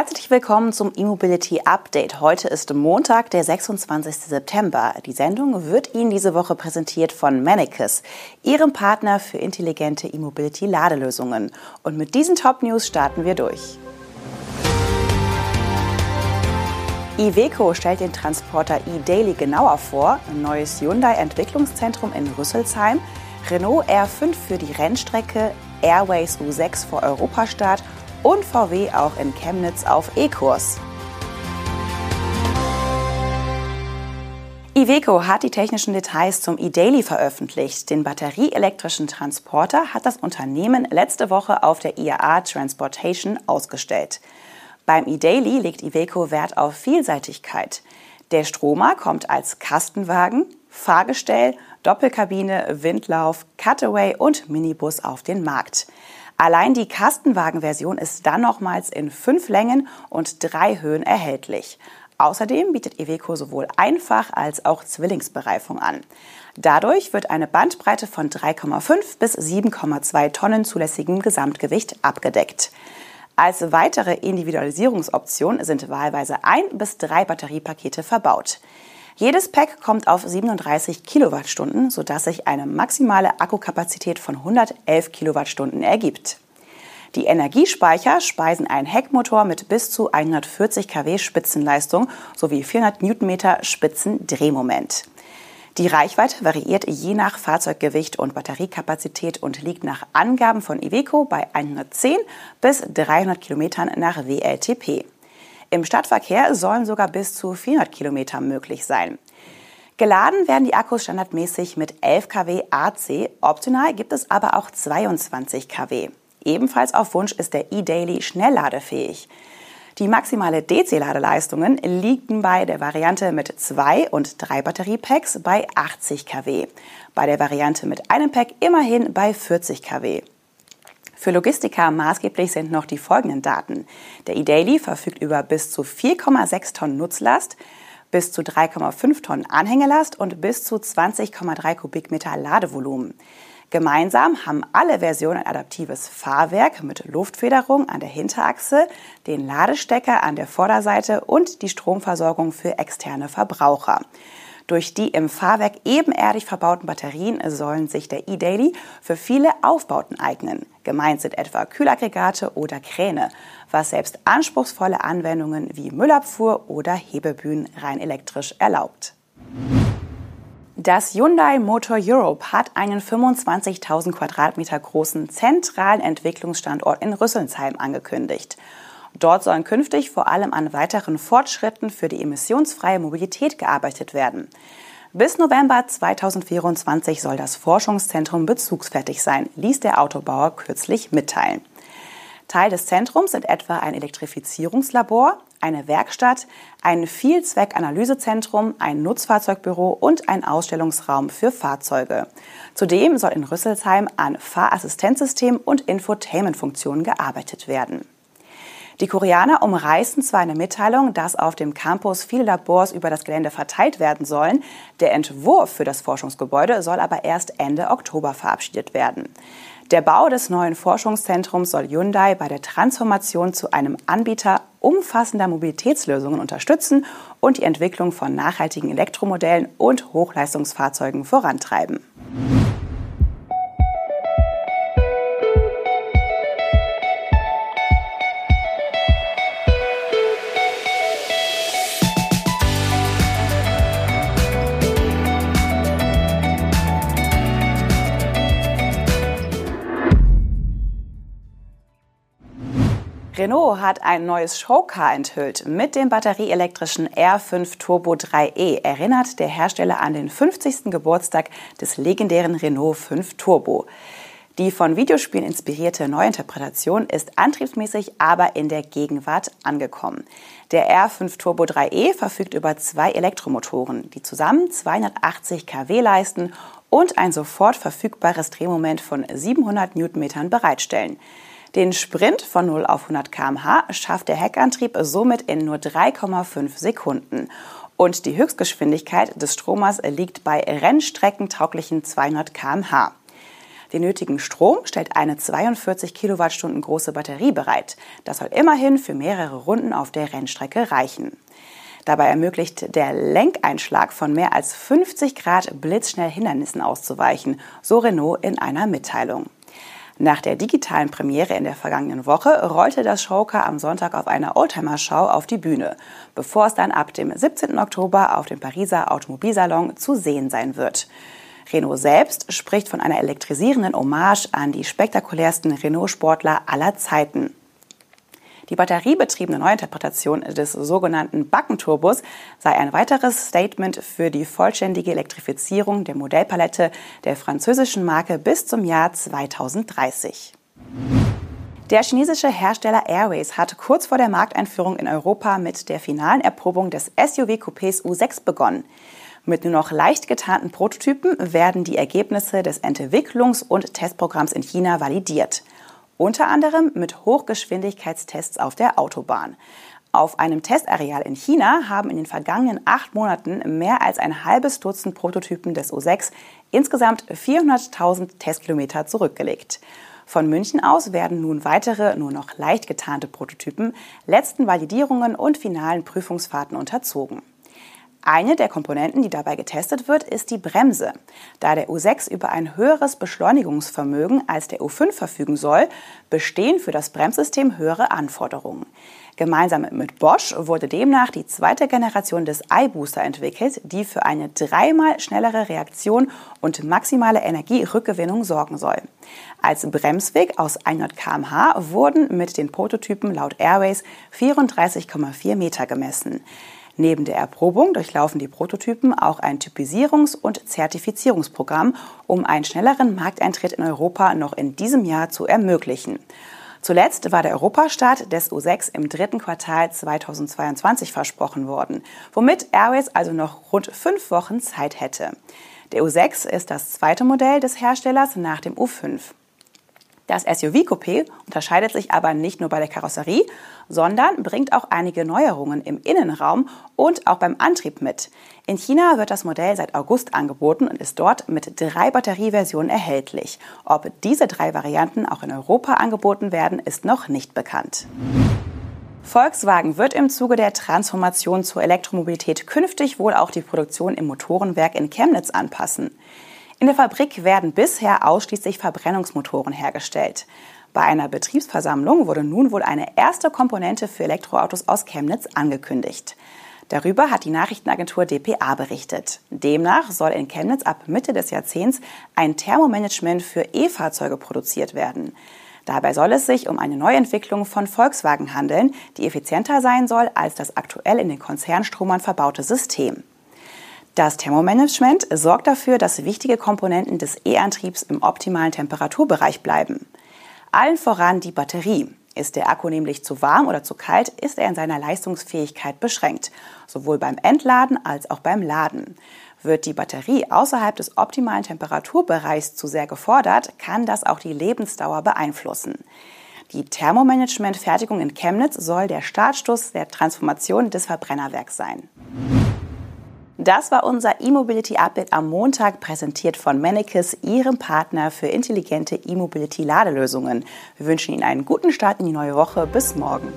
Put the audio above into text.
Herzlich willkommen zum E-Mobility Update. Heute ist Montag, der 26. September. Die Sendung wird Ihnen diese Woche präsentiert von Manicus, Ihrem Partner für intelligente E-Mobility Ladelösungen. Und mit diesen Top News starten wir durch. Iveco stellt den Transporter e-Daily genauer vor, ein neues Hyundai-Entwicklungszentrum in Rüsselsheim, Renault R5 für die Rennstrecke, Airways U6 vor Europastart und VW auch in Chemnitz auf E-Kurs. Iveco hat die technischen Details zum eDaily veröffentlicht. Den batterieelektrischen Transporter hat das Unternehmen letzte Woche auf der IAA Transportation ausgestellt. Beim eDaily legt Iveco Wert auf Vielseitigkeit. Der Stromer kommt als Kastenwagen, Fahrgestell, Doppelkabine, Windlauf, Cutaway und Minibus auf den Markt. Allein die Kastenwagenversion ist dann nochmals in fünf Längen und drei Höhen erhältlich. Außerdem bietet Iveco sowohl Einfach- als auch Zwillingsbereifung an. Dadurch wird eine Bandbreite von 3,5 bis 7,2 Tonnen zulässigem Gesamtgewicht abgedeckt. Als weitere Individualisierungsoption sind wahlweise ein bis drei Batteriepakete verbaut. Jedes Pack kommt auf 37 Kilowattstunden, sodass sich eine maximale Akkukapazität von 111 Kilowattstunden ergibt. Die Energiespeicher speisen einen Heckmotor mit bis zu 140 kW Spitzenleistung sowie 400 Newtonmeter Spitzendrehmoment. Die Reichweite variiert je nach Fahrzeuggewicht und Batteriekapazität und liegt nach Angaben von Iveco bei 110 bis 300 Kilometern nach WLTP. Im Stadtverkehr sollen sogar bis zu 400 Kilometer möglich sein. Geladen werden die Akkus standardmäßig mit 11 kW AC, optional gibt es aber auch 22 kW. Ebenfalls auf Wunsch ist der eDaily schnellladefähig. Die maximale DC-Ladeleistungen liegen bei der Variante mit zwei und drei Batteriepacks bei 80 kW, bei der Variante mit einem Pack immerhin bei 40 kW. Für Logistiker maßgeblich sind noch die folgenden Daten. Der eDaily verfügt über bis zu 4,6 Tonnen Nutzlast, bis zu 3,5 Tonnen Anhängelast und bis zu 20,3 Kubikmeter Ladevolumen. Gemeinsam haben alle Versionen ein adaptives Fahrwerk mit Luftfederung an der Hinterachse, den Ladestecker an der Vorderseite und die Stromversorgung für externe Verbraucher. Durch die im Fahrwerk ebenerdig verbauten Batterien sollen sich der eDaily für viele Aufbauten eignen. Gemeint sind etwa Kühlaggregate oder Kräne, was selbst anspruchsvolle Anwendungen wie Müllabfuhr oder Hebebühnen rein elektrisch erlaubt. Das Hyundai Motor Europe hat einen 25.000 Quadratmeter großen zentralen Entwicklungsstandort in Rüsselsheim angekündigt. Dort sollen künftig vor allem an weiteren Fortschritten für die emissionsfreie Mobilität gearbeitet werden. Bis November 2024 soll das Forschungszentrum bezugsfertig sein, ließ der Autobauer kürzlich mitteilen. Teil des Zentrums sind etwa ein Elektrifizierungslabor, eine Werkstatt, ein Vielzweckanalysezentrum, ein Nutzfahrzeugbüro und ein Ausstellungsraum für Fahrzeuge. Zudem soll in Rüsselsheim an Fahrassistenzsystem und Infotainmentfunktionen gearbeitet werden. Die Koreaner umreißen zwar eine Mitteilung, dass auf dem Campus viele Labors über das Gelände verteilt werden sollen. Der Entwurf für das Forschungsgebäude soll aber erst Ende Oktober verabschiedet werden. Der Bau des neuen Forschungszentrums soll Hyundai bei der Transformation zu einem Anbieter umfassender Mobilitätslösungen unterstützen und die Entwicklung von nachhaltigen Elektromodellen und Hochleistungsfahrzeugen vorantreiben. Renault hat ein neues Showcar enthüllt. Mit dem batterieelektrischen R5 Turbo 3e erinnert der Hersteller an den 50. Geburtstag des legendären Renault 5 Turbo. Die von Videospielen inspirierte Neuinterpretation ist antriebsmäßig aber in der Gegenwart angekommen. Der R5 Turbo 3e verfügt über zwei Elektromotoren, die zusammen 280 kW leisten und ein sofort verfügbares Drehmoment von 700 Newtonmetern bereitstellen. Den Sprint von 0 auf 100 km/h schafft der Heckantrieb somit in nur 3,5 Sekunden. Und die Höchstgeschwindigkeit des Stromers liegt bei rennstreckentauglichen 200 km/h. Den nötigen Strom stellt eine 42 Kilowattstunden große Batterie bereit. Das soll immerhin für mehrere Runden auf der Rennstrecke reichen. Dabei ermöglicht der Lenkeinschlag von mehr als 50 Grad blitzschnell Hindernissen auszuweichen, so Renault in einer Mitteilung. Nach der digitalen Premiere in der vergangenen Woche rollte das Showcar am Sonntag auf einer Oldtimer-Show auf die Bühne, bevor es dann ab dem 17. Oktober auf dem Pariser Automobilsalon zu sehen sein wird. Renault selbst spricht von einer elektrisierenden Hommage an die spektakulärsten Renault-Sportler aller Zeiten. Die batteriebetriebene Neuinterpretation des sogenannten Backenturbos sei ein weiteres Statement für die vollständige Elektrifizierung der Modellpalette der französischen Marke bis zum Jahr 2030. Der chinesische Hersteller Airways hat kurz vor der Markteinführung in Europa mit der finalen Erprobung des SUV-Coupés U6 begonnen. Mit nur noch leicht getarnten Prototypen werden die Ergebnisse des Entwicklungs- und Testprogramms in China validiert unter anderem mit Hochgeschwindigkeitstests auf der Autobahn. Auf einem Testareal in China haben in den vergangenen acht Monaten mehr als ein halbes Dutzend Prototypen des U6 insgesamt 400.000 Testkilometer zurückgelegt. Von München aus werden nun weitere, nur noch leicht getarnte Prototypen letzten Validierungen und finalen Prüfungsfahrten unterzogen. Eine der Komponenten, die dabei getestet wird, ist die Bremse. Da der U6 über ein höheres Beschleunigungsvermögen als der U5 verfügen soll, bestehen für das Bremssystem höhere Anforderungen. Gemeinsam mit Bosch wurde demnach die zweite Generation des iBooster entwickelt, die für eine dreimal schnellere Reaktion und maximale Energierückgewinnung sorgen soll. Als Bremsweg aus 100 km/h wurden mit den Prototypen laut Airways 34,4 Meter gemessen. Neben der Erprobung durchlaufen die Prototypen auch ein Typisierungs- und Zertifizierungsprogramm, um einen schnelleren Markteintritt in Europa noch in diesem Jahr zu ermöglichen. Zuletzt war der Europastart des U6 im dritten Quartal 2022 versprochen worden, womit Airways also noch rund fünf Wochen Zeit hätte. Der U6 ist das zweite Modell des Herstellers nach dem U5. Das SUV-Coupé unterscheidet sich aber nicht nur bei der Karosserie, sondern bringt auch einige Neuerungen im Innenraum und auch beim Antrieb mit. In China wird das Modell seit August angeboten und ist dort mit drei Batterieversionen erhältlich. Ob diese drei Varianten auch in Europa angeboten werden, ist noch nicht bekannt. Volkswagen wird im Zuge der Transformation zur Elektromobilität künftig wohl auch die Produktion im Motorenwerk in Chemnitz anpassen. In der Fabrik werden bisher ausschließlich Verbrennungsmotoren hergestellt. Bei einer Betriebsversammlung wurde nun wohl eine erste Komponente für Elektroautos aus Chemnitz angekündigt. Darüber hat die Nachrichtenagentur dpa berichtet. Demnach soll in Chemnitz ab Mitte des Jahrzehnts ein Thermomanagement für E-Fahrzeuge produziert werden. Dabei soll es sich um eine Neuentwicklung von Volkswagen handeln, die effizienter sein soll als das aktuell in den Konzernstromern verbaute System. Das Thermomanagement sorgt dafür, dass wichtige Komponenten des E-Antriebs im optimalen Temperaturbereich bleiben. Allen voran die Batterie. Ist der Akku nämlich zu warm oder zu kalt, ist er in seiner Leistungsfähigkeit beschränkt, sowohl beim Entladen als auch beim Laden. Wird die Batterie außerhalb des optimalen Temperaturbereichs zu sehr gefordert, kann das auch die Lebensdauer beeinflussen. Die Thermomanagement-Fertigung in Chemnitz soll der Startstoß der Transformation des Verbrennerwerks sein. Das war unser E-Mobility-Update am Montag, präsentiert von Mannekes, Ihrem Partner für intelligente E-Mobility-Ladelösungen. Wir wünschen Ihnen einen guten Start in die neue Woche. Bis morgen.